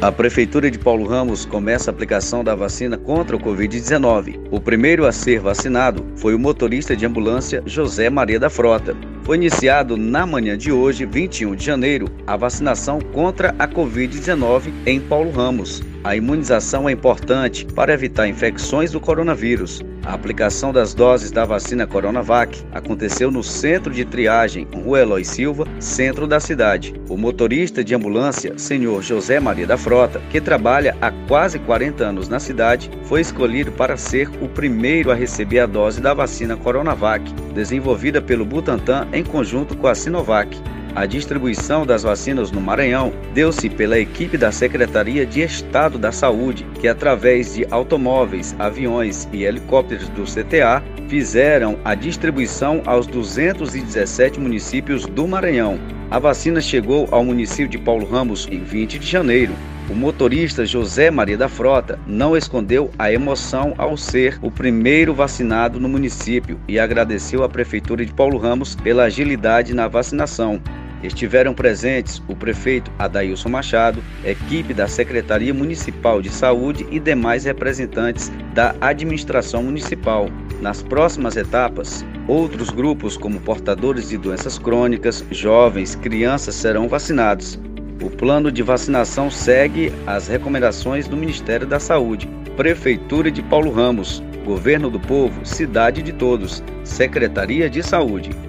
A Prefeitura de Paulo Ramos começa a aplicação da vacina contra o Covid-19. O primeiro a ser vacinado foi o motorista de ambulância José Maria da Frota. Foi iniciado na manhã de hoje, 21 de janeiro, a vacinação contra a Covid-19 em Paulo Ramos. A imunização é importante para evitar infecções do coronavírus. A aplicação das doses da vacina Coronavac aconteceu no centro de triagem Rua Eloy Silva, centro da cidade. O motorista de ambulância, senhor José Maria da Frota, que trabalha há quase 40 anos na cidade, foi escolhido para ser o primeiro a receber a dose da vacina Coronavac, desenvolvida pelo Butantan em conjunto com a Sinovac. A distribuição das vacinas no Maranhão deu-se pela equipe da Secretaria de Estado da Saúde, que através de automóveis, aviões e helicópteros do CTA fizeram a distribuição aos 217 municípios do Maranhão. A vacina chegou ao município de Paulo Ramos em 20 de janeiro. O motorista José Maria da Frota não escondeu a emoção ao ser o primeiro vacinado no município e agradeceu à Prefeitura de Paulo Ramos pela agilidade na vacinação. Estiveram presentes o prefeito Adailson Machado, equipe da Secretaria Municipal de Saúde e demais representantes da administração municipal. Nas próximas etapas, outros grupos, como portadores de doenças crônicas, jovens, crianças, serão vacinados. O plano de vacinação segue as recomendações do Ministério da Saúde, Prefeitura de Paulo Ramos, Governo do Povo, Cidade de Todos, Secretaria de Saúde.